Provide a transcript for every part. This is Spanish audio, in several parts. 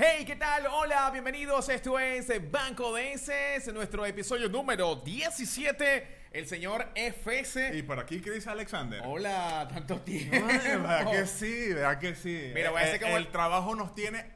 Hey, ¿qué tal? Hola, bienvenidos. Esto es Banco Denses, nuestro episodio número 17. El señor FS. Y por aquí Chris Alexander. Hola, tanto tiempo. Ay, ¿Verdad que sí? ¿Verdad que sí? Mira, voy a Eh, hacer como el el- trabajo nos tiene...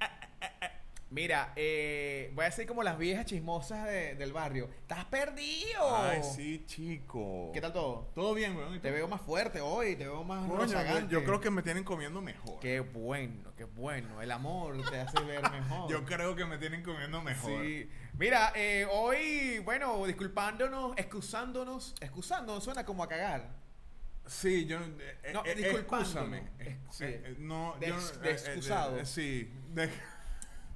Mira, eh, voy a ser como las viejas chismosas de- del barrio. ¡Estás perdido! Ay, sí, chico. ¿Qué tal todo? Todo bien, weón. ¿Y tú? Te veo más fuerte hoy, te veo más Coño, rozagante. yo creo que me tienen comiendo mejor. Qué bueno, qué bueno. El amor te hace ver mejor. Yo creo que me tienen comiendo mejor. Sí. Mira, eh, hoy, bueno, disculpándonos, excusándonos, excusándonos suena como a cagar. Sí, yo... eh, No, eh, excúsame. Eh, sí. eh, no, De yo... eh, eh, excusado. eh, sí. De,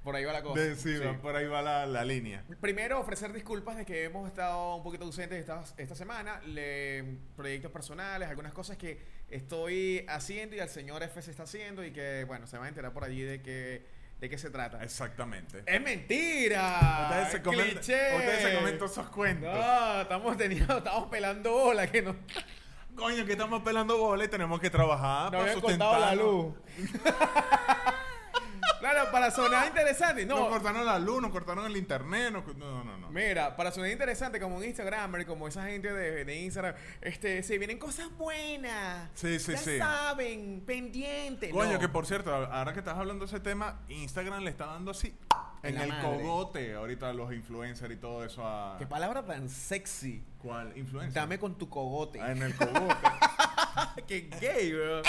Por ahí va la cosa. de- sí, Sí. va, por ahí va la, la línea. Primero, ofrecer disculpas de que hemos estado un poquito ausentes esta, esta semana. Le, proyectos personales, algunas cosas que estoy haciendo y el señor F se está haciendo y que, bueno, se va a enterar por allí de qué, de qué se trata. Exactamente. ¡Es mentira! Ustedes se comen, ¡Cliché! ustedes se comen todos esos cuentos. No, estamos teniendo, estamos pelando bola que no, Coño, que estamos pelando bola y tenemos que trabajar no para habían cortado la luz. claro, para sonar interesante. Nos No, cortaron la luz, nos cortaron el internet. nos No, no, no. Mira, para sonar interesante como un Instagramer, como esa gente de, de Instagram, este, se vienen cosas buenas. Sí, sí, ya sí. saben, pendiente. Coño, No. que por cierto, ahora que estás hablando de ese tema, Instagram le está dando así En el madre. cogote ahorita a los influencers y todo eso a... Qué palabra tan sexy. ¿Cuál? ¿Influencer? Dame con tu cogote. Ah, en el cogote. Qué gay, bro.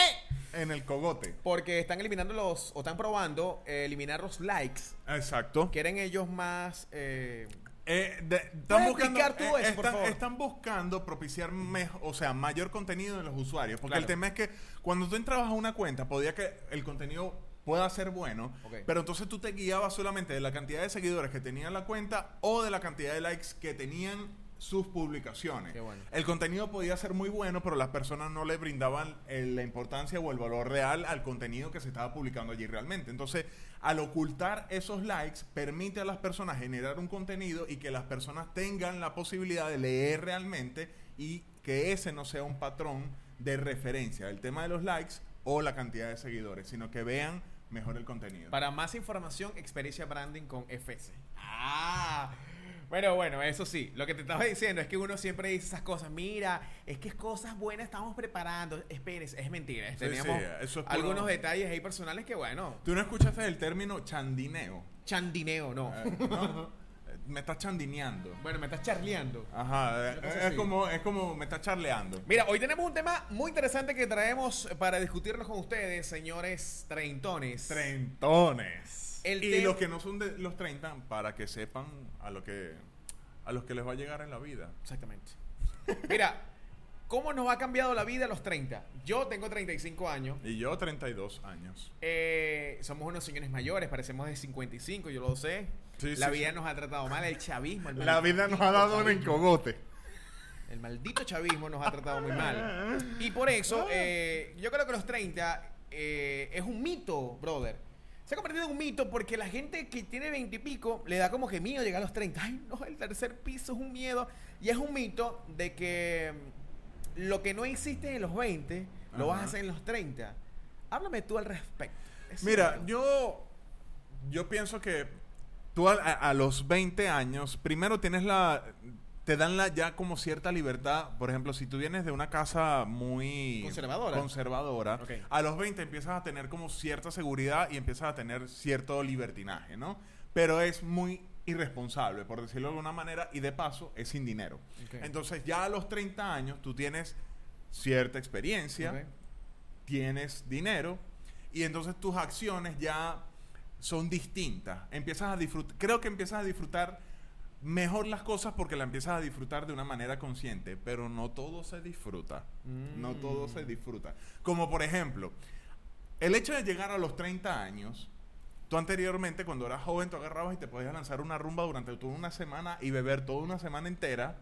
En el cogote. Porque están eliminando los, o están probando eh, eliminar los likes. Exacto. Quieren ellos más. eh, Eh, de- están ¿Puedes buscando, tú eso, por favor? están buscando propiciar o sea, mayor contenido de los usuarios. Porque Claro. el tema es que cuando tú entrabas a una cuenta, podía que el contenido pueda ser bueno, Ok. pero entonces tú te guiabas solamente de la cantidad de seguidores que tenía la cuenta o de la cantidad de likes que tenían sus publicaciones. Qué bueno. El contenido podía ser muy bueno, pero las personas no le brindaban eh, la importancia o el valor real al contenido que se estaba publicando allí realmente. Entonces, al ocultar esos likes, permite a las personas generar un contenido y que las personas tengan la posibilidad de leer realmente y que ese no sea un patrón de referencia, el tema de los likes o la cantidad de seguidores, sino que vean mejor el contenido. para más información, experiencia branding con FS. Ah. Bueno, bueno, eso sí. Lo que te estaba diciendo es que uno siempre dice esas cosas. Mira, es que cosas buenas estamos preparando. Espérese, es mentira. Sí, Teníamos sí, eso es puro- algunos detalles ahí personales que, bueno, ¿Tú no escuchaste el término chandineo? chandineo, no. Eh, ¿no? Eh, Me estás chandineando. Bueno, me estás charleando. Ajá, eh, es como, es como me está charleando. Mira, hoy tenemos un tema muy interesante que traemos para discutirlo con ustedes, señores treintones. Treintones. El y los que no son de los 30, para que sepan a lo que a los que les va a llegar en la vida. Exactamente. Mira, ¿cómo nos ha cambiado la vida a los 30? Yo tengo 35 años. Y yo 32 años. Eh, somos unos señores mayores, parecemos de 55, yo lo sé. Sí, la sí, vida sí. nos ha tratado mal, el chavismo. El La vida nos ha dado un encogote. El maldito chavismo nos ha tratado muy mal. Y por eso, eh, yo creo que los 30 eh, es un mito, brother. Se ha convertido en un mito porque la gente que tiene 20 y pico le da como que miedo llegar a los 30. Ay, no, el tercer piso es un miedo. Y es un mito de que mm, lo que no existe en los 20 lo vas a hacer en los 30. Háblame tú al respecto. Es Mira, yo yo pienso que tú a los 20 años, primero tienes la te dan la ya como cierta libertad. Por ejemplo, si tú vienes de una casa muy Conservadora. conservadora, a los 20 empiezas a tener como cierta seguridad y empiezas a tener cierto libertinaje, ¿no? Pero es muy irresponsable, por decirlo de alguna manera, y de paso es sin dinero. Entonces, ya a los 30 años tú tienes cierta experiencia, tienes dinero y entonces tus acciones ya son distintas. Empiezas a disfrutar, creo que empiezas a disfrutar mejor las cosas porque la empiezas a disfrutar de una manera consciente, pero no todo se disfruta. Mm. No todo se disfruta. Como por ejemplo, el hecho de llegar a los 30 años, tú anteriormente cuando eras joven tú agarrabas y te podías lanzar una rumba durante toda una semana y beber toda una semana entera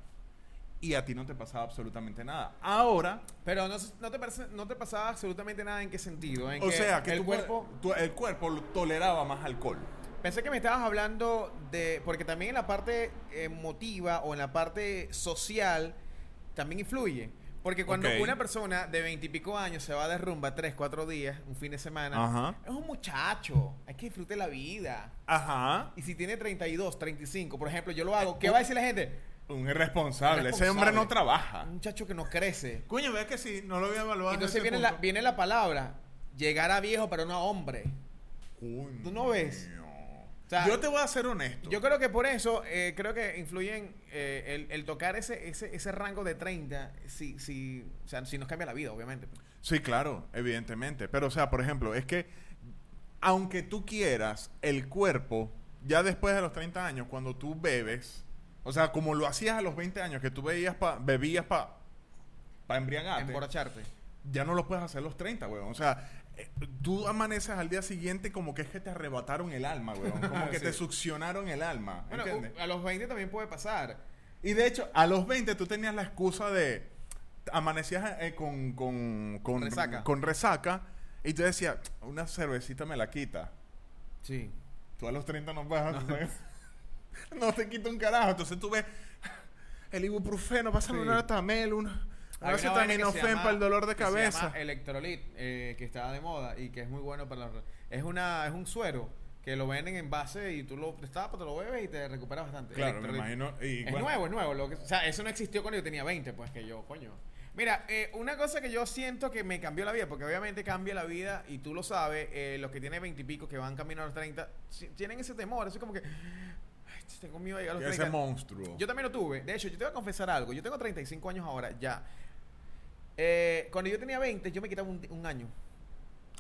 y a ti no te pasaba absolutamente nada. Ahora, Pero no, no te no te pasaba absolutamente nada en qué sentido. En o sea, que el cuerpo... tu- el cuerpo toleraba más alcohol. Pensé que me estabas hablando de. Porque también en la parte emotiva o en la parte social también influye. Porque cuando una persona de veintipico años se va de rumba tres, cuatro días, un fin de semana, Ajá. es un muchacho. Hay que disfrutar la vida. Ajá. Y si tiene 32, 35, por ejemplo, yo lo hago, ¿qué va a decir la gente? Un irresponsable. Ese hombre no trabaja. Un muchacho que no crece. Coño, ve que sí, no lo había evaluado. en Entonces la, viene la palabra, llegar a viejo pero no a hombre. Coño. ¿Tú no ves? O sea, yo te voy a ser honesto. Yo creo que por eso, eh, creo que influyen eh, el, el tocar ese, ese, ese rango de 30, si, si, o sea, si nos cambia la vida, obviamente. Sí, claro, evidentemente. Pero, o sea, por ejemplo, es que aunque tú quieras, el cuerpo, ya después de los 30 años, cuando tú bebes, o sea, como lo hacías a los 20 años, que tú veías pa, bebías para pa embriagarte, Emborracharte. ya no lo puedes hacer los 30, weón. O sea, tú amaneces al día siguiente como que es que te arrebataron el alma, weón. Como que Sí. te succionaron el alma, Bueno, ¿entiendes? a los 20 también puede pasar. Y de hecho, a los 20 tú tenías la excusa de. Amanecías eh, con, con, con Resaca. con resaca y tú decías, una cervecita me la quita. Sí. Tú a los 30 no puedes hacer. No te quita un carajo. Entonces tú ves el ibuprofeno, pásame Sí. una tamel, una, una acetaminofén para el dolor de se cabeza. llama Electrolit, eh, que está de moda y que es muy bueno para la... Es, una, es un suero que lo venden en base y tú lo destapas, te lo bebes y te recuperas bastante. Claro, me imagino. Y, Es bueno, nuevo, es nuevo. Lo que, o sea, eso no existió cuando yo tenía 20, pues que yo, coño. Mira, eh, una cosa que yo siento que me cambió la vida, porque obviamente cambia la vida y tú lo sabes, eh, los que tienen 20 y pico, que van camino a los 30, si- tienen ese temor, eso es como que, ay, tengo miedo de llegar a los ese 30. monstruo. Yo también lo tuve. De hecho, yo te voy a confesar algo. Yo tengo 35 años ahora, ya. Eh, cuando yo tenía 20, yo me quitaba un, un año.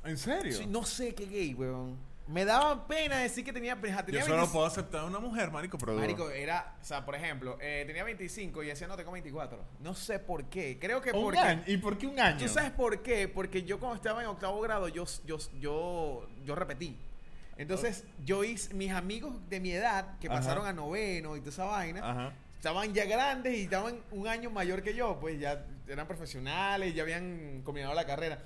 ¿En serio? Sí, no sé qué gay, weón. Me daba pena decir que tenía, tenía yo solo 25. puedo aceptar a una mujer, marico, pero... Marico, era, o sea, por ejemplo, eh, tenía 25 y decía, no, tengo 24. No sé por qué. Creo que Un porque... año. ¿Y por qué un año? ¿Tú sabes por qué? Porque yo cuando estaba en octavo grado, yo, yo, yo, yo repetí. Entonces, yo hice, mis amigos de mi edad, que Ajá. pasaron a noveno y toda esa vaina, Ajá. Estaban ya grandes y estaban un año mayor que yo, pues ya eran profesionales, ya habían combinado la carrera.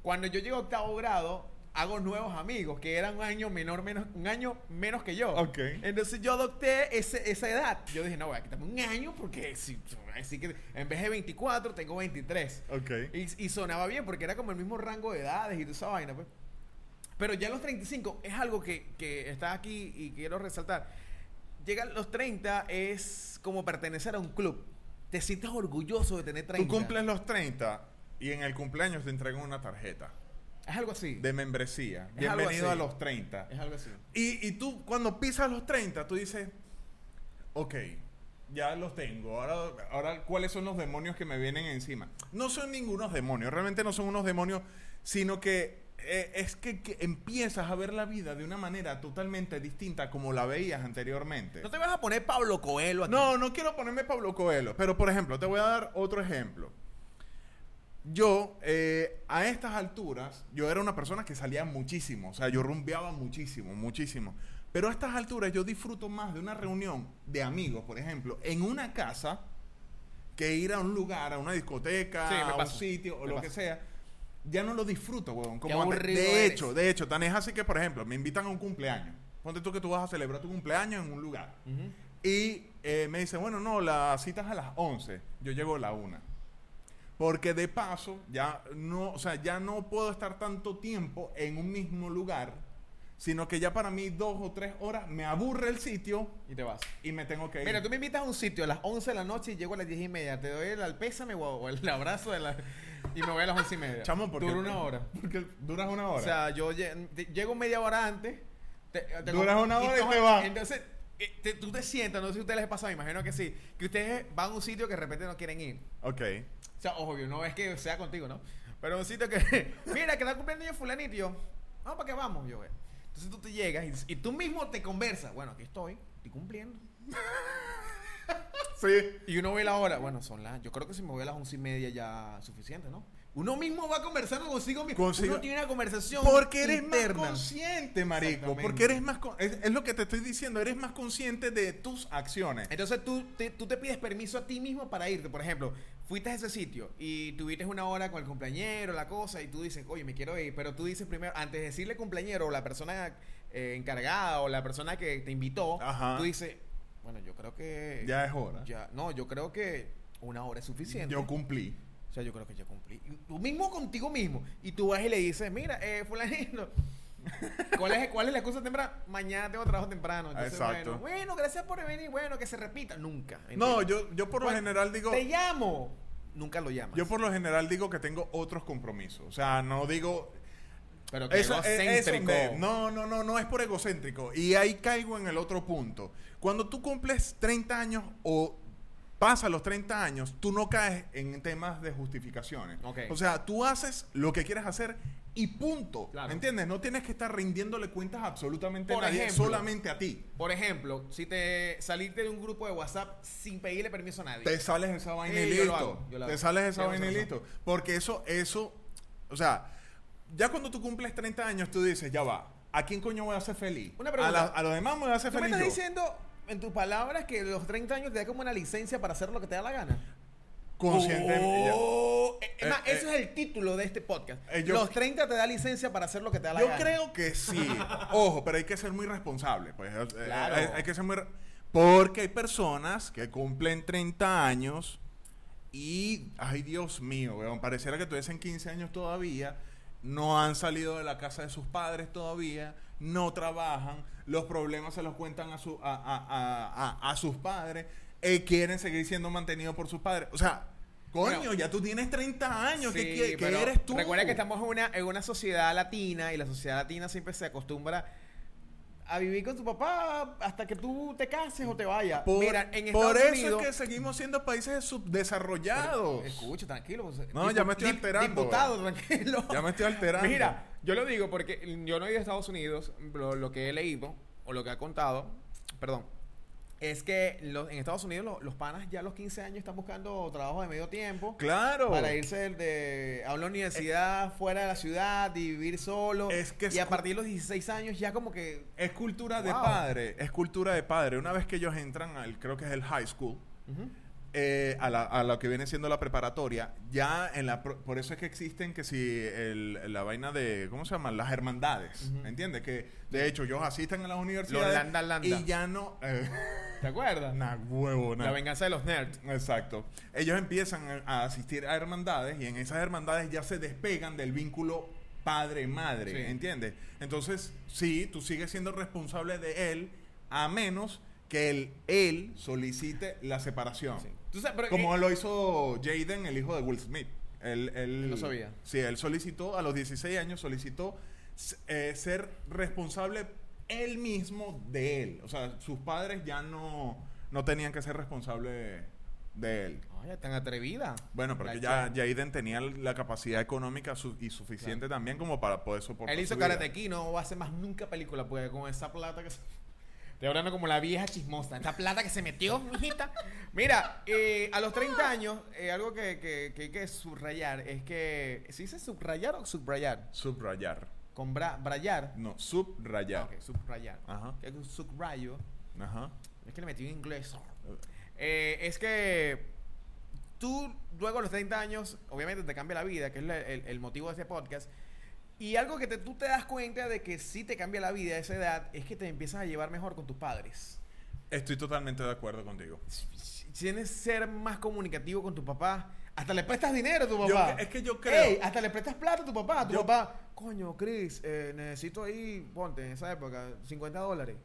Cuando yo llego a octavo grado, hago nuevos amigos que eran un año menor, menos, un año menos que yo. Ok. Entonces yo adopté ese- esa edad. Yo dije, no, voy a quitarme un año porque si, así que en vez de 24 tengo 23. Ok. Y, y sonaba bien porque era como el mismo rango de edades y toda esa vaina, pues. Pero ya los 35 es algo que, que está aquí y quiero resaltar. Llegar a los 30 es como pertenecer a un club. Te sientes orgulloso de tener 30. Tú cumples los 30 y en el cumpleaños te entregan una tarjeta Es algo así. de membresía. Es Bienvenido a los 30. Es algo así. Y, y tú, cuando pisas los 30, tú dices, ok, ya los tengo. Ahora, ahora, ¿cuáles son los demonios que me vienen encima? No son ningunos demonios, realmente no son unos demonios, sino que eh, es que, que empiezas a ver la vida de una manera totalmente distinta como la veías anteriormente. No te vas a poner Pablo Coelho aquí. No, no quiero ponerme Pablo Coelho, pero por ejemplo, te voy a dar otro ejemplo. Yo, eh, a estas alturas, yo era una persona que salía muchísimo, o sea, yo rumbeaba muchísimo, muchísimo. Pero a estas alturas yo disfruto más de una reunión de amigos, por ejemplo, en una casa, que ir a un lugar, a una discoteca, Sí, a un sitio o Me lo pasa. que sea. Ya no lo disfruto. Qué Como antes. de eres. hecho, de hecho, tan es así que, por ejemplo, me invitan a un cumpleaños. Ponte tú que tú vas a celebrar tu cumpleaños en un lugar. Ujú. Y eh, me dice, bueno, no, la cita es a las 11. Yo llego a la 1. Porque de paso, ya no, o sea, ya no puedo estar tanto tiempo en un mismo lugar, sino que ya para mí dos o tres horas me aburre el sitio Y te vas. y me tengo que ir. Mira, tú me invitas a un sitio a las 11 de la noche y llego a las 10 y media. Te doy el, el pésame o el abrazo de la, y me voy a las 11 y media. Chamo, porque Dura una hora. Porque duras una hora. O sea, yo lle- te- llego media hora antes. te- te- Duras una hora y te vas. Entonces, eh, te- tú te sientas, no sé si a ustedes les pasa, me imagino que sí, que ustedes van a un sitio que de repente no quieren ir. ok. O sea, obvio, no es que sea contigo, ¿no? Pero un sitio que, mira, que está cumpliendo yo fulanito, y yo, no, ¿para qué vamos? Yo. Entonces tú te llegas y, y tú mismo te conversas, bueno, aquí estoy, estoy cumpliendo. Sí. Y uno ve la hora, bueno, son las, yo creo que si me voy a las once y media ya es suficiente, ¿no? Uno mismo va conversando consigo mismo. Uno tiene una conversación Porque eres interna. más consciente, marico. Porque eres más... Es, es lo que te estoy diciendo. Eres más consciente de tus acciones. Entonces tú te, tú te pides permiso a ti mismo para irte. Por ejemplo, fuiste a ese sitio y tuviste una hora con el cumpleañero, la cosa, y tú dices, oye, me quiero ir. Pero tú dices primero, antes de decirle cumpleañero o la persona eh, encargada o la persona que te invitó, Ajá. tú dices, bueno, yo creo que... Ya es hora. ya- no, yo creo que una hora es suficiente. Yo cumplí. O sea, yo creo que yo cumplí. Y Tú mismo contigo mismo. Y tú vas y le dices, mira, eh, fulanito. ¿Cuál es, ¿Cuál es la excusa temprana? Mañana tengo trabajo temprano. Entonces, Exacto. Bueno, bueno, gracias por venir. Bueno, que se repita. Nunca. No, yo, yo por lo Bueno, general digo... Te llamo. Nunca lo llamas. Yo por lo general digo que tengo otros compromisos. O sea, no digo... Pero que Eso, eh, eso egocéntrico. no, no, no, no es por egocéntrico. Y ahí caigo en el otro punto. Cuando tú cumples 30 años o pasas los 30 años, tú no caes en temas de justificaciones. Ok. O sea, tú haces lo que quieres hacer y punto. Claro. ¿Me entiendes? No tienes que estar rindiéndole cuentas a absolutamente Por nadie, ejemplo. solamente a ti. Por ejemplo, si te saliste de un grupo de WhatsApp sin pedirle permiso a nadie. Te sales esa vaina y Eh, yo lo listo. hago, yo lo Te sales esa vaina y listo. Porque eso, eso, o sea, ya cuando tú cumples 30 años, tú dices, ya va, ¿a quién coño voy a hacer feliz? Una a, pregunta. la- a los demás me voy a hacer ¿Tú me feliz estás yo. diciendo en tus palabras que los 30 años te da como una licencia para hacer lo que te da la gana? Conscientemente. Oh, eh, es más, Eh, eso eh, es el título de este podcast. eh, yo- los 30 te da licencia para hacer lo que te da la Yo gana. creo que sí. Ojo, pero hay que ser muy responsable. Pues, eh, Claro. hay, hay que ser muy... Porque hay personas que cumplen 30 años y, ay Dios mío, weón, pareciera que tuviesen 15 años todavía, no han salido de la casa de sus padres todavía, no trabajan, los problemas se los cuentan a, su, a, a- a- a- sus padres, eh, quieren seguir siendo mantenidos por sus padres. O sea, coño, Bueno. ya tú tienes 30 años, ¿qué, Sí, qué- qué eres tú? Recuerda que estamos en una, en una sociedad latina y la sociedad latina siempre se acostumbra a vivir con tu papá hasta que tú te cases o te vayas. Por, Mira, en por eso Unidos. es que seguimos siendo países subdesarrollados. Escucha, tranquilo. pues, No, ya me estoy alterando, Diputado, tranquilo. Ya me estoy alterando. Mira, yo lo digo porque yo no he ido a Estados Unidos, lo, lo que he leído o lo que ha contado, perdón, es que los- en Estados Unidos lo- los panas ya a los 15 años están buscando trabajo de medio tiempo. Claro. Para irse de, de- a una universidad fuera de la ciudad y vivir solo. Es que es y a partir de los 16 años ya como que... Es cultura de padre. Es cultura de padre. Una vez que ellos entran al, creo que es el high school. Eh, a, la- a lo que viene siendo la preparatoria, ya en la pro- por eso es que existen que si el- la vaina de ¿cómo se llaman? las hermandades, Ujú. ¿entiendes? Que de hecho ellos asisten a las universidades Los landa, landa. y ya no eh, ¿Te acuerdas? nah, huevo, nah. La venganza de los nerds. Exacto. Ellos empiezan a a asistir a hermandades y en esas hermandades ya se despegan del vínculo padre-madre, Sí. ¿entiendes? Entonces, sí, tú sigues siendo responsable de él a menos que él, él solicite la separación. Sí. Tú sabes, pero, Como eh, lo hizo Jaden, el hijo de Will Smith. Él, él- No sabía. Sí, él solicitó, a los 16 años, solicitó eh, ser responsable él mismo de él. O sea, sus padres ya no, no tenían que ser responsables de él. Oye, tan atrevida. Bueno, pero ya. Jaden tenía la capacidad económica su- y suficiente también como para poder soportar Él hizo. Karate no va a hacer más nunca película, porque con esa plata que se... Estoy hablando como la vieja chismosa. Esta plata que se metió, mijita. Mira, eh, a los 30 años, eh, algo que, que- que hay que subrayar es que... ¿Se dice subrayar o subrayar? Subrayar. Con bra, brayar. No, subrayar. Ah, ok, subrayar. Ajá. Que es un subrayo. Ajá. Es que le metí en inglés. Eh, es que tú, luego a los 30 años, obviamente te cambia la vida, que es el, el motivo de este podcast. Y algo que te- tú te das cuenta de que sí te cambia la vida a esa edad es que te empiezas a llevar mejor con tus padres. Estoy totalmente de acuerdo contigo. Tienes que ser más comunicativo con tu papá. Hasta le prestas dinero a tu papá. es que yo creo- Ey, hasta le prestas plata a tu papá. A tu Yo- papá, coño, Chris, eh, necesito ahí, ponte, en esa época, 50 dólares.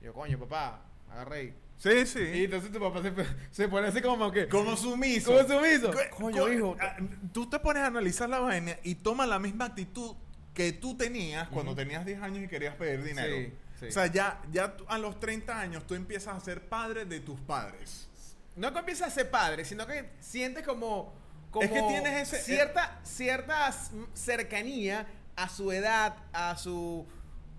Yo, coño, papá, agarré. Sí, sí. Y entonces tu papá se, se pone así como que... Como sumiso. Como sumiso. Co- Coño, co- hijo. ah, Tú te pones a analizar la vaina y tomas la misma actitud que tú tenías cuando tenías 10 años y querías pedir dinero. Sí, sí. O sea, ya, ya a los 30 años tú empiezas a ser padre de tus padres. No que empiezas a ser padre, sino que sientes como... como Es que tienes ese- Cierta, cierta cercanía a su edad, a su...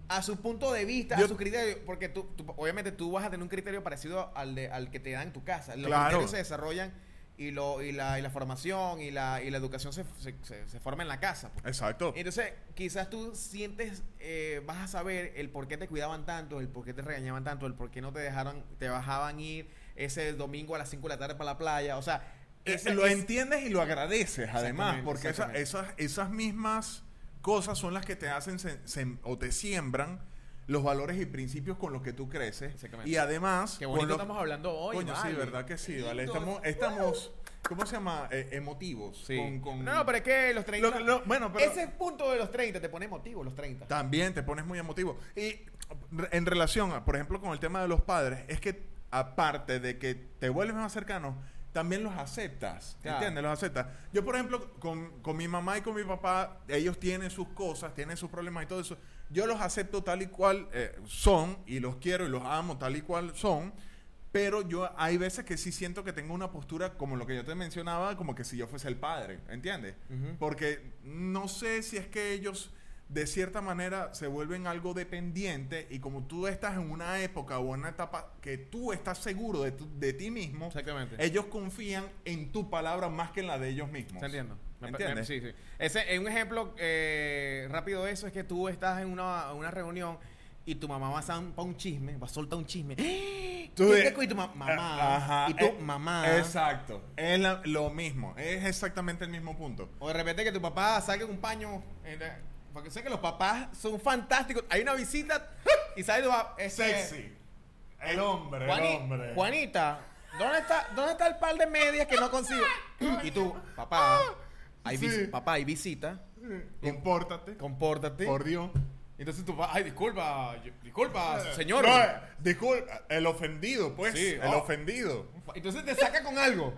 A su punto de vista, Yo- a su criterio, porque tú, tú- obviamente tú vas a tener un criterio parecido al, de, al que te dan en tu casa. Los Claro. criterios se desarrollan y, lo, y, la, y la formación y la, y la educación se, se, se- se forma en la casa. pues. Exacto. Entonces, quizás tú sientes, eh, vas a saber el por qué te cuidaban tanto, el por qué te regañaban tanto, el por qué no te dejaron, te bajaban ir ese domingo a las 5 de la tarde para la playa. O sea, Eh, ese- lo es- entiendes y lo agradeces además, porque esa- esas, esas mismas cosas son las que te hacen se- o te siembran los valores y principios con los que tú creces. Y además... Qué bonito lo- estamos hablando hoy. Coño, sí, vale. verdad que sí, vale. Estamos, estamos ¿cómo se llama? Eh, emotivos. Sí. con- con- No, no, pero es que los 30. Lo- lo- bueno, pero- Ese punto de los 30 te pone emotivo, los 30. También te pones muy emotivo. Y en relación, a, por ejemplo, con el tema de los padres, es que aparte de que te vuelves más cercano, también los aceptas. Claro. ¿Entiendes? Los aceptas. Yo, por ejemplo, con, con mi mamá y con mi papá, ellos tienen sus cosas, tienen sus problemas y todo eso. Yo los acepto tal y cual eh, son y los quiero y los amo tal y cual son. Pero yo hay veces que sí siento que tengo una postura como lo que yo te mencionaba, como que si yo fuese el padre, ¿entiendes? Porque no sé si es que ellos de cierta manera se vuelven algo dependiente y como tú estás en una época o en una etapa que tú estás seguro de, tu- de ti mismo, Exactamente. ellos confían en tu palabra más que en la de ellos mismos. ¿Se entiendo? ¿Me Me- entiendes? sí, sí. Ese, un ejemplo eh, rápido de eso es que tú estás en una, una reunión y tu mamá va a soltar un chisme, va a soltar un chisme. Tú ¿Qué de- te cu- y tu ma- mamá. Ah, ajá, y tu eh, mamá. Exacto. Es la- lo mismo. Es exactamente el mismo punto. O de repente que tu papá saque un paño. en la- porque sé que los papás son fantásticos. Hay una visita y sale este, Sexy. El hombre, Juani- el hombre. Juanita, ¿dónde está, ¿dónde está el par de medias que no consigo? y tú, papá, hay, vis- Sí. papá, hay visita. Compórtate. Compórtate. Por Dios. Entonces tu papá, ay, disculpa, disculpa, señor. No, eh, disculpa, el ofendido, pues. Sí, el oh. ofendido. Entonces te saca con algo.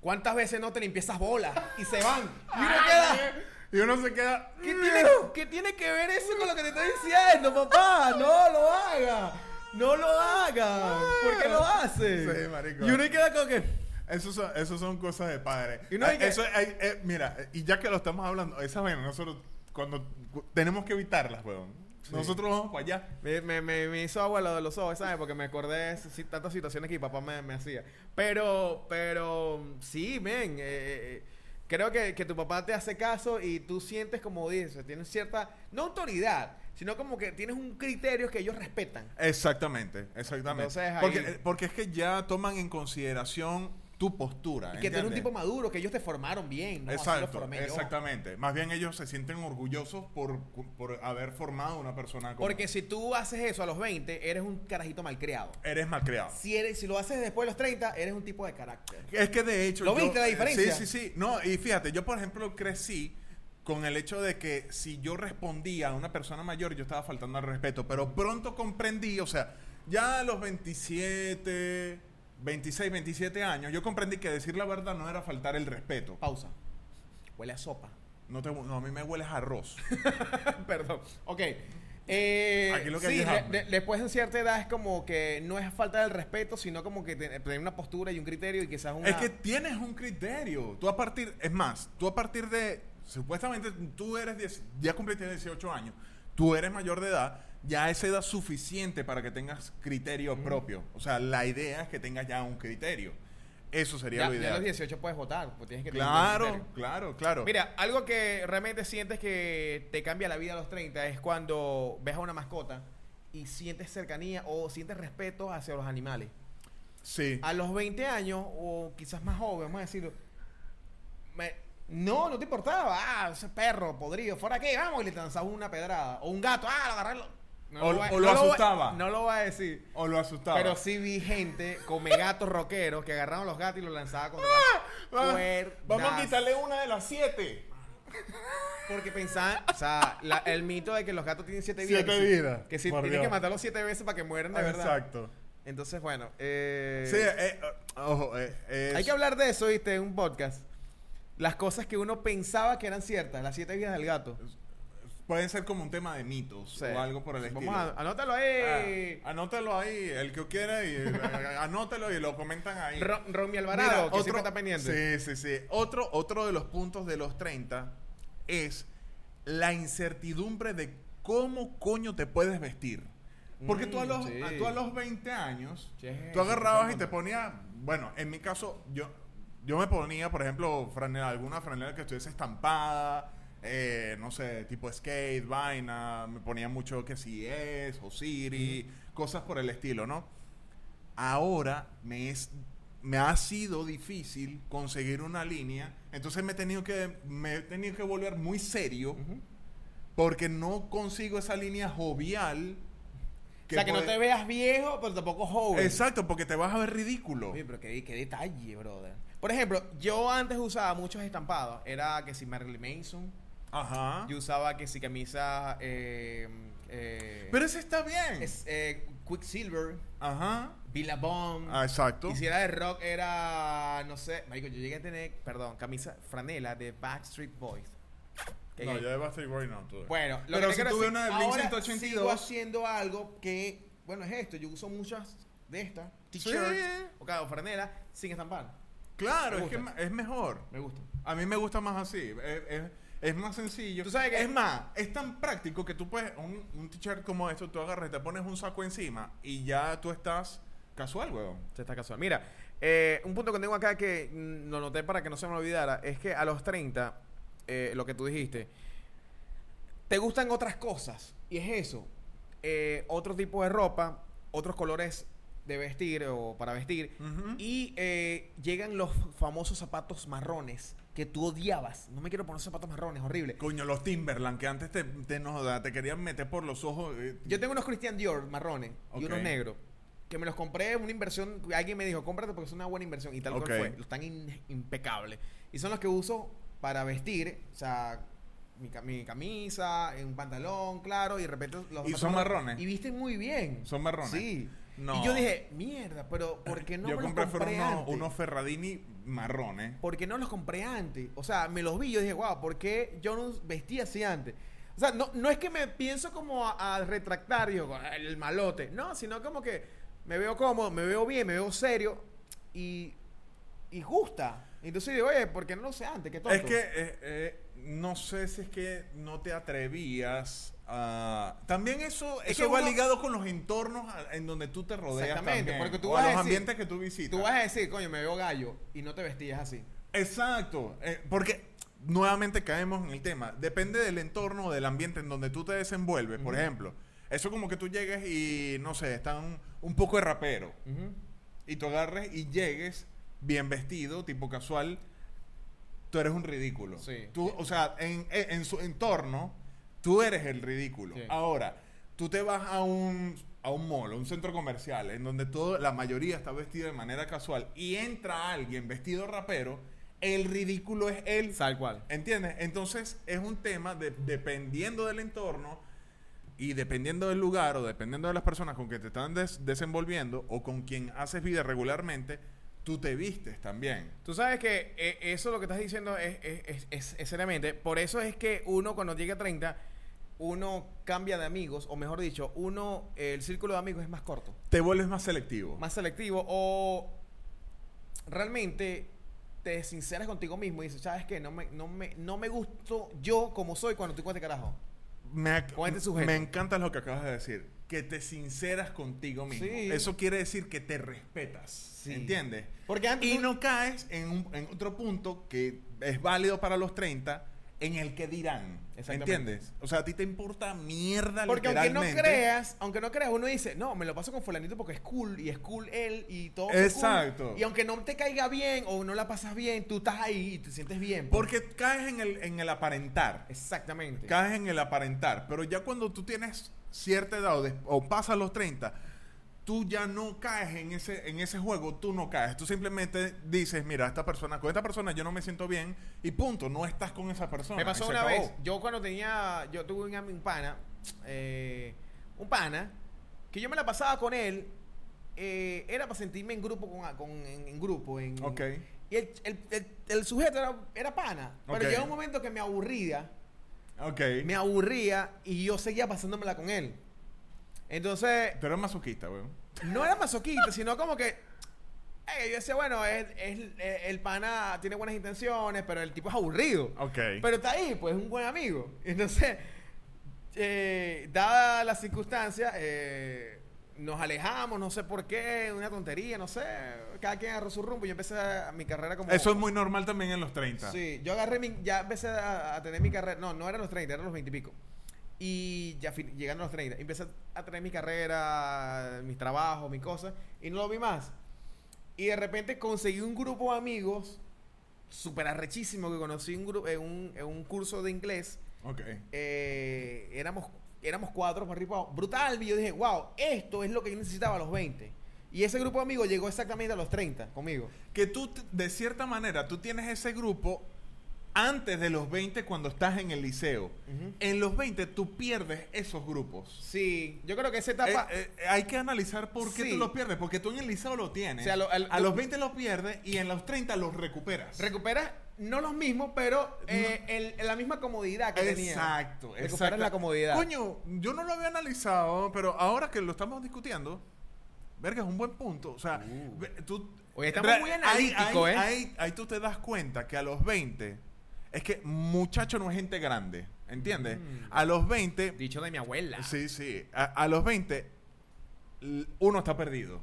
¿Cuántas veces no te limpiezas bolas y se van? Y uno queda. Y uno se queda. ¿Qué tiene, qué tiene que ver eso con lo que te estoy diciendo, papá? No lo haga. No lo haga. ¿Por qué lo hace? Sí, marico. Y uno queda con que. Eso son, eso son cosas de padre. Y no hay que- eso hay- eh, mira, y ya que lo estamos hablando, esa vaina, nosotros cuando cu- tenemos que evitarlas, weón. Nosotros vamos para allá. Me, me, me, me hizo agua lo de los ojos, ¿sabes? Porque me acordé de tantas situaciones que mi papá me, me hacía. Pero, pero, sí, men. eh, eh, creo que, que tu papá te hace caso y tú sientes, como dices, tienes cierta, no autoridad, sino como que tienes un criterio que ellos respetan. Exactamente, exactamente. Entonces, ahí- porque, porque es que ya toman en consideración tu postura. Y que tú eres un tipo maduro, que ellos te formaron bien, ¿no? Exacto, formé yo. exactamente. Más bien ellos se sienten orgullosos por, por haber formado una persona como Porque si tú haces eso a los 20, eres un carajito malcriado. eres malcriado. Si, eres, si lo haces después de los 30, eres un tipo de carácter. Es que de hecho. ¿Lo viste la diferencia? Sí, sí, sí. No, y fíjate, yo por ejemplo crecí con el hecho de que si yo respondía a una persona mayor, yo estaba faltando al respeto. Pero pronto comprendí, o sea, ya a los 27, 26, 27 años, yo comprendí que decir la verdad no era faltar el respeto. Pausa. Huele a sopa. No, te, no a mí me hueles a arroz. Perdón. Ok. Eh, Aquí lo que sí, hay es de- después de cierta edad es como que no es falta del respeto, sino como que te- tener una postura y un criterio y quizás una... Es que tienes un criterio. Tú a partir, es más, tú a partir de, supuestamente tú eres, 10 ya cumpliste 18 años, tú eres mayor de edad, ya esa edad suficiente para que tengas criterio propio. O sea, la idea es que tengas ya un criterio. Eso sería ya, lo ya a ideal. los 18 puedes votar, pues tienes que tener un claro, claro, claro. Mira, algo que realmente sientes que te cambia la vida a los 30 es cuando ves a una mascota y sientes cercanía o sientes respeto hacia los animales. sí. A los 20 años, o quizás más joven, vamos a decirlo, me- no, no te importaba. Ah, ese perro podrido, fuera aquí, vamos, y le lanzabas una pedrada. O un gato, ah, lo agarré. Lo- No O- voy a- o lo no asustaba. lo voy a decir. O lo asustaba. Pero sí vi gente come gatos rockeros que agarraban los gatos y los lanzaban contra cuerdas. vamos a quitarle una de las siete. Porque pensaban, o sea, la- el mito de que los gatos tienen siete vidas. Siete vidas, Que si tienen que matarlos siete veces para que mueran de verdad. Exacto. Entonces, bueno. eh, Sí, eh, eh, ojo, eh, es- Hay que hablar de eso, ¿viste? En un podcast. Las cosas que uno pensaba que eran ciertas, las siete vidas del gato. Pueden ser como un tema de mitos Sí. o algo por el Vamos estilo. a, anótalo ahí. Ah, anótalo ahí, el que quiera, y, eh, anótalo y lo comentan ahí. Ro- Romy Alvarado, Mira, que siempre está pendiente. Sí, sí, sí. Otro, otro de los puntos de los 30 es la incertidumbre de cómo coño te puedes vestir. Porque tú, a los, Mm, sí. a- tú a los 20 años, Sí, tú agarrabas sí, y te ponías, bueno, en mi caso, yo, yo me ponía, por ejemplo, franela, alguna franela que estuviese estampada, eh, no sé, tipo skate, vaina, me ponía mucho que si es, o Siri, cosas por el estilo, ¿no? Ahora me es me ha sido difícil conseguir una línea, entonces me he tenido que me he tenido que volver muy serio Ujú. porque no consigo esa línea jovial O sea, que no puede- te veas viejo, pero tampoco joven. Exacto, porque te vas a ver ridículo. Oye, pero qué, qué detalle, brother. Por ejemplo, yo antes usaba muchos estampados. Era que si Marilyn Manson. Ajá. Yo usaba que si camisa. Eh, eh, Pero ese está bien. es, eh, Quicksilver. Ajá. Billabong. Ah, exacto. Y si era de rock, era. No sé. Marico, yo llegué a tener. Perdón, camisa franela de Backstreet Boys. Que- No, ya de Bastard Boy no. tú. Bueno, lo Pero que si tuve una de Blink ahora 182. sigo haciendo algo que, bueno, es esto. Yo uso muchas de estas t-shirts Sí. o cada franela sin estampar. Claro, Me es que es mejor. Me gusta. A mí me gusta más así. Es, es- es más sencillo. Tú sabes que- es más, es tan práctico que tú puedes, un, un t-shirt como esto, tú agarras y te pones un saco encima y ya tú estás casual, weón. Se está casual. Mira, eh, un punto que tengo acá que mm, lo noté para que no se me olvidara es que a los 30, eh, lo que tú dijiste, te gustan otras cosas. Y es eso. Eh, otro tipo de ropa, otros colores de vestir o para vestir. Y eh, llegan los famosos zapatos marrones que tú odiabas. No me quiero poner zapatos marrones, horrible. Coño, los Timberland que antes te, te, no joda, te querían meter por los ojos. eh, Yo tengo unos Christian Dior marrones y unos negros. Que me los compré, una inversión. Alguien me dijo, cómprate porque es una buena inversión. Y tal Ok. cual fue. Los están in- impecables. Y son los que uso para vestir. O sea, mi, ca- mi camisa, un pantalón, claro. Y de repente los ¿Y zapatos son marrones. marrones? Y visten muy bien. ¿Son marrones? Sí. No. Y yo dije, mierda, pero ¿por qué no Yo me compré, los compré unos, Ferradini marrones. ¿Por qué no los compré antes? O sea, me los vi y yo dije, wow, ¿por qué yo no vestía así antes? O sea, no, no es que me pienso como a, a retractar, digo, el, el malote. No, sino como que me veo cómodo, me veo bien, me veo serio y, y gusta. Entonces digo, oye, ¿por qué no lo sé antes? ¿Qué tonto? Es que eh, eh, no sé si es que no te atrevías a... También eso, Es eso va uno- ligado con los entornos a- en donde tú te rodeas Exactamente, también, porque tú o vas a los decir- ambientes que tú visitas. Tú vas a decir, coño, me veo gallo y no te vestías así. Exacto, eh, porque nuevamente caemos en el tema. Depende del entorno o del ambiente en donde tú te desenvuelves. Por ejemplo, eso como que tú llegues y, no sé, están un poco de rapero. y tú agarres y llegues bien vestido, tipo casual, tú eres un ridículo. Sí. Tú, o sea, en- en su entorno, tú eres el ridículo. Sí. Ahora, tú te vas a un, a un mall, a un centro comercial, en donde todo, la mayoría está vestida de manera casual, y entra alguien vestido rapero, el ridículo es él. Tal cual. ¿Entiendes? Entonces es un tema de dependiendo del entorno y dependiendo del lugar o dependiendo de las personas con que te están des- desenvolviendo o con quien haces vida regularmente, tú te vistes también. Tú sabes que eh, eso lo que estás diciendo es, es, es- es- es seriamente. Por eso es que uno cuando llega a 30, uno cambia de amigos, o mejor dicho, uno, el círculo de amigos es más corto, Te vuelves más selectivo. más selectivo, o realmente te sinceras contigo mismo y dices, ¿sabes qué? No me, no me, no me gusto yo como soy cuando estoy con este carajo. me, con este sujeto. me encanta lo que acabas de decir. Que te sinceras contigo mismo. Sí. Eso quiere decir que te respetas. Sí. ¿Entiendes? Porque antes Y no caes en, un- en otro punto que es válido para los 30, en el que dirán. ¿Entiendes? O sea, a ti te importa mierda Porque aunque no creas, aunque no creas, uno dice, no, me lo paso con fulanito porque es cool y es cool él y todo. es cool". Exacto. Y aunque no te caiga bien o no la pasas bien, tú estás ahí y te sientes bien. pues. Porque caes en el, en el aparentar. Exactamente. Caes en el aparentar. Pero ya cuando tú tienes cierta edad o, des- o pasas los 30, tú ya no caes en ese, en ese juego, tú no caes. Tú simplemente dices, mira, esta persona, con esta persona yo no me siento bien y punto, no estás con esa persona. Me pasó una acabó. vez, yo cuando tenía, yo tuve un, un pana, eh, un pana, que yo me la pasaba con él, eh, era para sentirme en grupo, con, con- en, en grupo. En, Ok. Y el, el- el- el sujeto era, era pana, pero Ok. llegó un momento que me aburría, Ok. me aburría y yo seguía pasándomela con él. Entonces, Tú eres masoquista, weón. no era masoquista, sino como que. eh, yo decía, bueno, es, es- eh, el pana tiene buenas intenciones, pero el tipo es aburrido. Ok. Pero está ahí, pues es un buen amigo. Entonces, eh, dadas las circunstancias, eh, nos alejamos, no sé por qué, una tontería, no sé. Cada quien agarró su rumbo. Yo empecé a- mi carrera como. Eso es muy normal también en los 30. Sí, yo agarré mi, ya empecé a, a tener mi carrera, no, no eran los 30, eran los 20 y pico. Y ya fin- llegando a los 30, empecé a tener mi carrera, mis trabajos, mis cosas, y no lo vi más. Y de repente conseguí un grupo de amigos súper arrechísimo que conocí un en, un, en un curso de inglés. Ok. Eh, éramos éramos cuatro por arriba. Brutal. Y yo dije, wow, esto es lo que yo necesitaba a los 20. Y ese grupo de amigos llegó exactamente a los 30 conmigo. Que tú, de cierta manera, tú tienes ese grupo antes de los 20 cuando estás en el liceo. Ujú. En los 20 tú pierdes esos grupos. Sí, yo creo que esa etapa... Eh, eh, hay que analizar por qué Sí. tú los pierdes. Porque tú en el liceo lo tienes. O sea, lo- al- a los 20 los pierdes y en los 30 los recuperas. recuperas no los mismos, pero eh, el- la misma comodidad que tenía. Exacto, Recuperas exacto. la comodidad. Coño, yo no lo había analizado, pero ahora que lo estamos discutiendo, verga, es un buen punto. O sea, Uh. ve- tú. Hoy estamos muy ahí- analíticos, ahí, ¿eh? Ahí, ahí tú te das cuenta que a los 20, es que muchacho no es gente grande, ¿entiendes? Mm. A los 20, Dicho de mi abuela. sí, sí, a, a los 20, l- uno está perdido.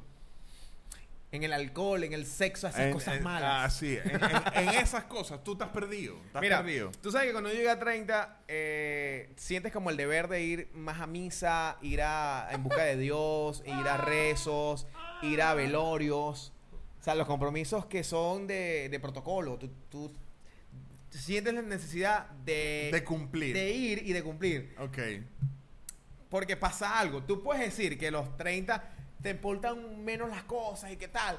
En el alcohol, en el sexo, esas En- cosas en- malas. Ah, sí, en, esas cosas tú estás perdido. Estás Mira, perdido. tú sabes que cuando yo llegué a 30, eh, sientes como el deber de ir más a misa, ir a, en busca de Dios, ir a rezos, ir a velorios. O sea, los compromisos que son de, de protocolo. Tú, tú sientes la necesidad de, De cumplir. de ir y de cumplir. Ok. Porque pasa algo. Tú puedes decir que los 30 te importan menos las cosas y qué tal.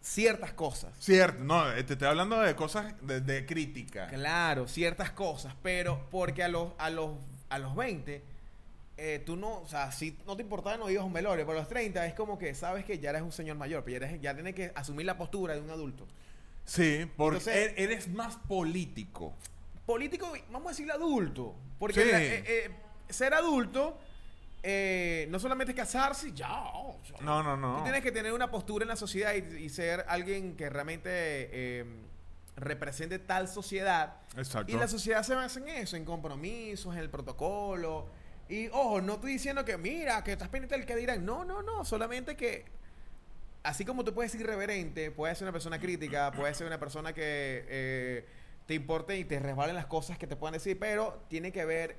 Ciertas cosas. Cierto, no, eh, te estoy hablando de cosas de, de crítica. Claro, ciertas cosas, pero porque a los, a los, a los 20, eh, tú no, o sea, si no te importaba no ibas a un velorio, pero a los 30 es como que sabes que ya eres un señor mayor, pero ya, eres- ya tienes que asumir la postura de un adulto. Sí, porque Entonces- e- eres más político. Político, vamos a decirle adulto, porque Sí. la- eh, eh, ser adulto eh, no solamente es casarse, ya. o sea, No, no, no. Tú tienes que tener una postura en la sociedad y, y ser alguien que realmente eh, represente tal sociedad. Exacto. Y la sociedad se basa en eso, en compromisos, en el protocolo. Y ojo, no estoy diciendo que mira, que estás pendiente del que dirán. No, no, no. Solamente que así como tú puedes ser irreverente, puedes ser una persona crítica, puedes ser una persona que eh, te importe y te resbalen las cosas que te puedan decir, pero tiene que ver.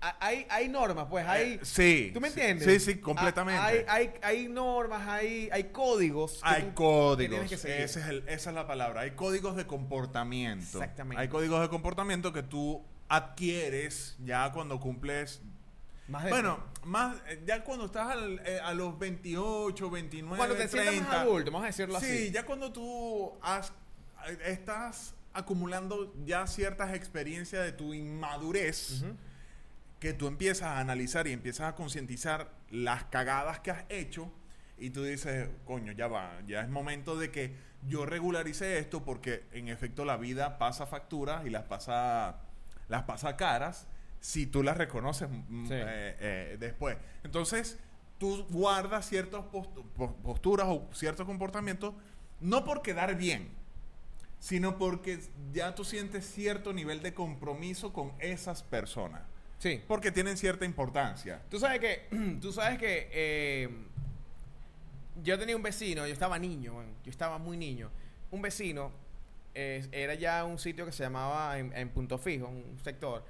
ha- Hay, hay normas, pues hay. Eh, sí. ¿Tú me entiendes? Sí, sí, completamente. Ah, Hay, hay, hay normas, hay, hay códigos. que Hay que códigos. que seguir. Ese es el- esa es la palabra. Hay códigos de comportamiento. Exactamente. Hay códigos de comportamiento que tú adquieres ya cuando cumples. Más de- Bueno, más eh, ya cuando estás al- eh, a los 28, 29, cuando te sientas 30. más adulto, vamos a decirlo Sí, así. ya cuando tú has- estás acumulando ya ciertas experiencias de tu inmadurez, Ujú. que tú empiezas a analizar y empiezas a concientizar las cagadas que has hecho y tú dices, coño, ya va, ya es momento de que yo regularice esto porque en efecto la vida pasa facturas y las pasa, las pasa caras si tú las reconoces mm, Sí. eh, eh, después. Entonces, tú guardas ciertas postu- po- posturas o ciertos comportamientos no por quedar bien, sino porque ya tú sientes cierto nivel de compromiso con esas personas. Sí. Porque tienen cierta importancia. Tú sabes que, tú sabes que eh, yo tenía un vecino, yo estaba niño, man, yo estaba muy niño. Un vecino eh, era ya un sitio que se llamaba en, en Punto Fijo, un sector.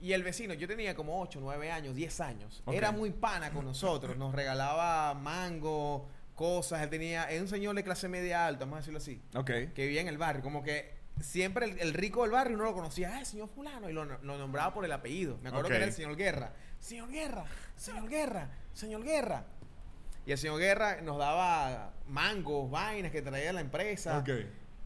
Y el vecino, yo tenía como 8, 9 años, 10 años. Era muy pana con nosotros. Nos regalaba mango, cosas. Él tenía, es un señor de clase media alta, vamos a decirlo así Ok. que vivía en el barrio. Como que siempre el, el rico del barrio no lo conocía. Ah, el señor fulano. Y lo, lo nombraba por el apellido. Me acuerdo que era el señor Guerra. Señor Guerra, señor Guerra, señor Guerra. Y el señor Guerra nos daba mangos, vainas que traía la empresa. Ok.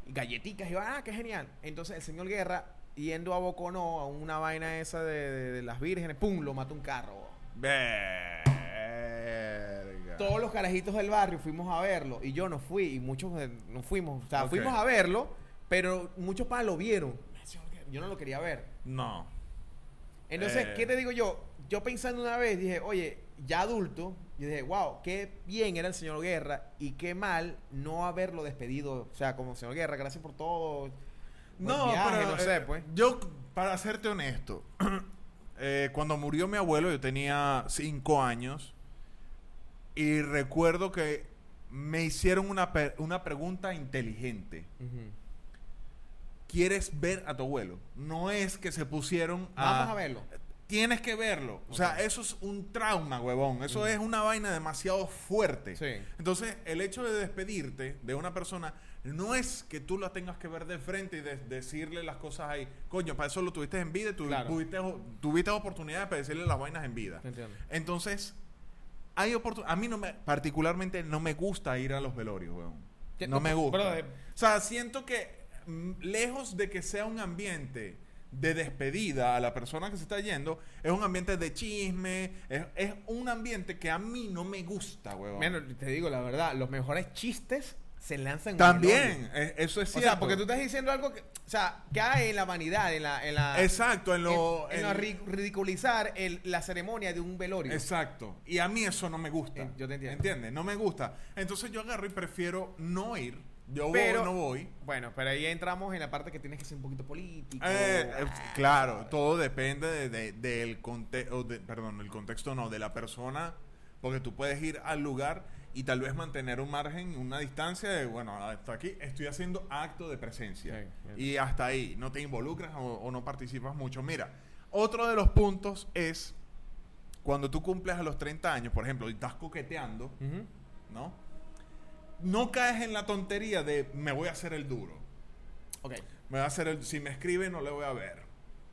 Galletitas. Y yo, ah, qué genial. Entonces el señor Guerra, yendo a Boconó, a una vaina esa de, de- de las vírgenes, pum, lo mató un carro. Verga. Todos los carajitos del barrio fuimos a verlo y yo no fui y muchos eh, no fuimos, o sea, fuimos a verlo, pero muchos padres lo vieron. Yo no lo quería ver. No. Entonces, Eh. ¿qué te digo yo? Yo pensando una vez dije, oye, ya adulto, yo dije, wow, qué bien era el señor Guerra y qué mal no haberlo despedido, o sea, como señor Guerra, gracias por todo. Buen No, viaje, pero no sé, eh, pues. yo, para serte honesto, eh, cuando murió mi abuelo, yo tenía cinco años y recuerdo que me hicieron una, una pregunta inteligente. ¿Quieres ver a tu abuelo? No es que se pusieron a... Vamos a verlo. tienes que verlo. O sea, eso es un trauma, huevón. Eso es una vaina demasiado fuerte. Sí. Entonces, el hecho de despedirte de una persona no es que tú la tengas que ver de frente y de- decirle las cosas ahí. Coño, para eso lo tuviste en vida y tu- Claro. tuviste, tuviste oportunidades para decirle las vainas en vida. Entiendo. Entonces, hay A mí no me, particularmente no me gusta ir a los velorios, weón. ¿Qué- No me gusta. Brother. O sea, siento que mm, lejos de que sea un ambiente de despedida a la persona que se está yendo, es un ambiente de chisme, es, es un ambiente que a mí no me gusta, weón. Bueno, te digo la verdad, los mejores chistes se lanzan También, eh, eso es O cierto. sea, porque tú estás diciendo algo que, o sea, cae en la vanidad, en la, en la, Exacto, en lo... en, en lo ri- ridiculizar el- la ceremonia de un velorio. Exacto. Y a mí eso no me gusta. Eh, yo te entiendo. ¿Entiendes? No me gusta. Entonces yo agarro y prefiero no ir. Yo Pero- voy, no voy. Bueno, pero ahí entramos en la parte que tienes que ser un poquito político. Eh, eh, Ah, claro, todo depende de, de- del contexto, perdón, el contexto no, de la persona, porque tú puedes ir al lugar y tal vez mantener un margen, una distancia de, bueno, hasta aquí estoy haciendo acto de presencia. Bien. y hasta ahí, no te involucras o, o no participas mucho. Mira, otro de los puntos es cuando tú cumples a los 30 años, por ejemplo, y estás coqueteando. ¿no? No caes en la tontería de me voy a hacer el duro. Ok. Me va a hacer el. Si me escribe, no le voy a ver.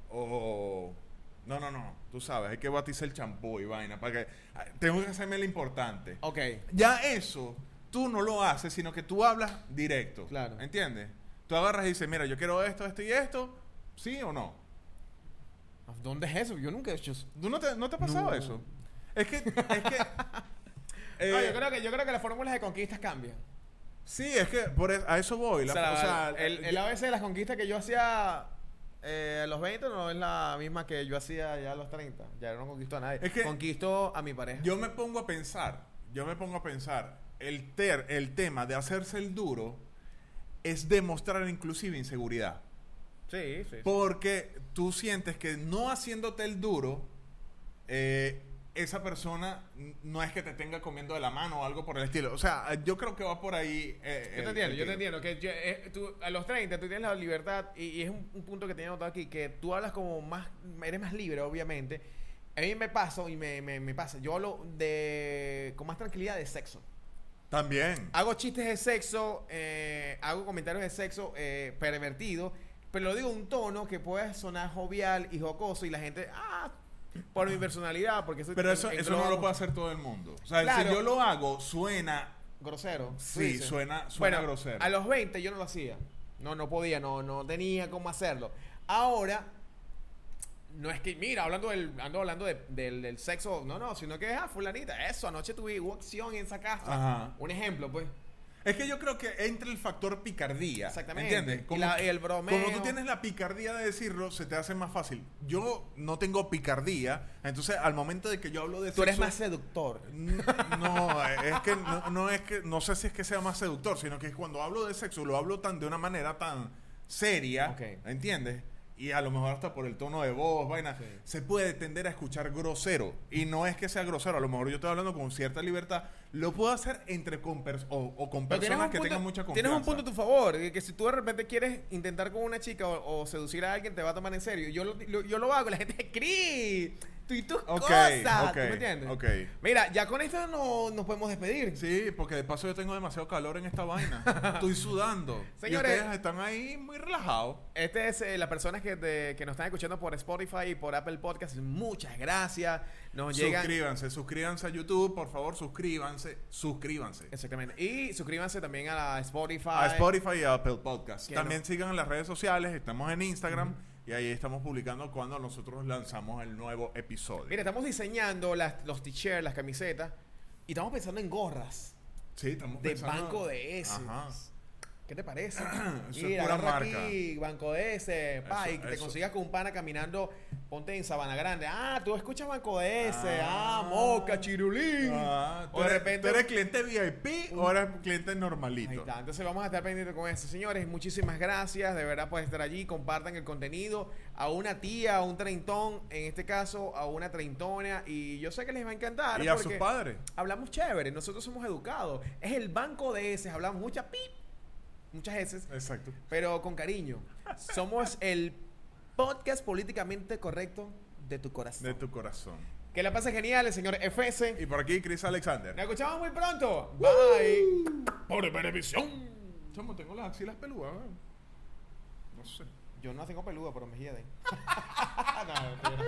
O. No, no, no. Tú sabes, hay que batizar el champú y vaina. Para que. ah, Tengo que hacerme lo importante. Ok. Ya eso, tú no lo haces, sino que tú hablas directo. Claro. ¿Entiendes? Tú agarras y dices, mira, yo quiero esto, esto y esto. ¿Sí o no? ¿Dónde es eso? Yo nunca he hecho eso. ¿Tú no te, no te ha pasado No. eso? Es que. Es que eh, No, yo, creo que, yo creo que las fórmulas de conquistas cambian. Sí, es que por es- a eso voy. La- o sea, o sea, el, el ABC de las conquistas que yo hacía eh, a los 20 no es la misma que yo hacía ya a los 30. Ya no conquistó a nadie. Es que- conquistó a mi pareja. Yo me pongo a pensar, yo me pongo a pensar, el, ter, el tema de hacerse el duro es demostrar inclusive inseguridad. sí, sí. sí. Porque tú sientes que no haciéndote el duro, eh, esa persona no es que te tenga comiendo de la mano o algo por el estilo. O sea, yo creo que va por ahí. eh, Yo te entiendo, yo te entiendo. Que yo- eh, tú, a los 30 tú tienes la libertad, y, y es un, un punto que tenía notado aquí, que tú hablas como más, eres más libre, obviamente. A mí me pasa, y me, me, me pasa, yo hablo de, con más tranquilidad de sexo. También. Hago chistes de sexo, eh, hago comentarios de sexo eh, pervertido, pero lo digo en un tono que puede sonar jovial y jocoso, y la gente, ah, por mi personalidad, porque soy Pero eso, en- eso no lo puede hacer todo el mundo. O sea, Claro. si yo lo hago, suena. grosero. Sí, suena, suena Bueno, grosero. a los 20 yo no lo hacía. No, no podía, no, no tenía cómo hacerlo. Ahora, no es que, mira, hablando del, ando hablando de- del, del sexo, no, no, sino que, ah, fulanita, eso, anoche tuve acción en esa casa. Ajá. Un ejemplo, pues. Es que yo creo que entra el factor picardía. Exactamente. ¿Entiendes? Y la- y el bromeo. Como tú tienes la picardía de decirlo, se te hace más fácil. Yo no tengo picardía, entonces al momento de que yo hablo de Tú eres sexo, más seductor. No, es que no, no es que no sé si es que sea más seductor, sino que cuando hablo de sexo lo hablo tan de una manera tan seria, Ok. ¿entiendes? Y a lo mejor hasta por el tono de voz, vaina, Sí. se puede tender a escuchar grosero. Y no es que sea grosero, a lo mejor yo estoy hablando con cierta libertad. Lo puedo hacer entre con o, o con personas que punto- tengan mucha confianza. Tienes un punto a tu favor, de que si tú de repente quieres intentar con una chica o, o seducir a alguien, te va a tomar en serio. Yo lo, lo- yo lo hago, la gente Cris, tú y tus Ok, cosas. ok, ¿Tú me entiendes? Mira, ya con esto no, nos podemos despedir. Sí, porque de paso yo tengo demasiado calor en esta vaina. Estoy sudando. Señores- y ustedes están ahí muy relajados. Este es eh, las personas que, te- que nos están escuchando por Spotify y por Apple Podcast. Muchas gracias. Nos llegan. Suscríbanse, suscríbanse a YouTube, por favor, suscríbanse, suscríbanse. Exactamente. Y suscríbanse también a la Spotify. A Spotify y a Apple Podcast. También no- sigan en las redes sociales, estamos en Instagram y ahí estamos publicando cuando nosotros lanzamos el nuevo episodio. Mira, estamos diseñando las- los t-shirts, las camisetas. Y estamos pensando en gorras. sí, estamos De pensando- Banco de S. ¿Qué te parece? Eso es Mira, pura agarra marca. aquí, Banco de S, pa, Eso- y te eso. consigas con un pana caminando, ponte en Sabana Grande. Ah, tú escuchas Banco de S, ah, Ah. Moca, Chirulín. Ah, ¿tú, o de repente... tú eres cliente VIP o eres cliente Ahí normalito? está. Entonces vamos a estar pendientes con eso. Señores, muchísimas gracias de verdad por estar allí. Compartan el contenido a una tía, a un treintón, en este caso a una treintona. Y yo sé que les va a encantar. Y a sus padres. Hablamos chévere, nosotros somos educados. Es el banco de S, hablamos muchas pip, muchas S, Exacto. pero con cariño. Somos el podcast políticamente correcto de tu corazón. De tu corazón. Que la pase genial, el señor FS. Y por aquí, Chris Alexander. Nos escuchamos muy pronto. Bye. Por televisión. Chamo, tengo las axilas peludas. ¿eh? No sé. Yo no tengo peludo, pero me de. no, mentira.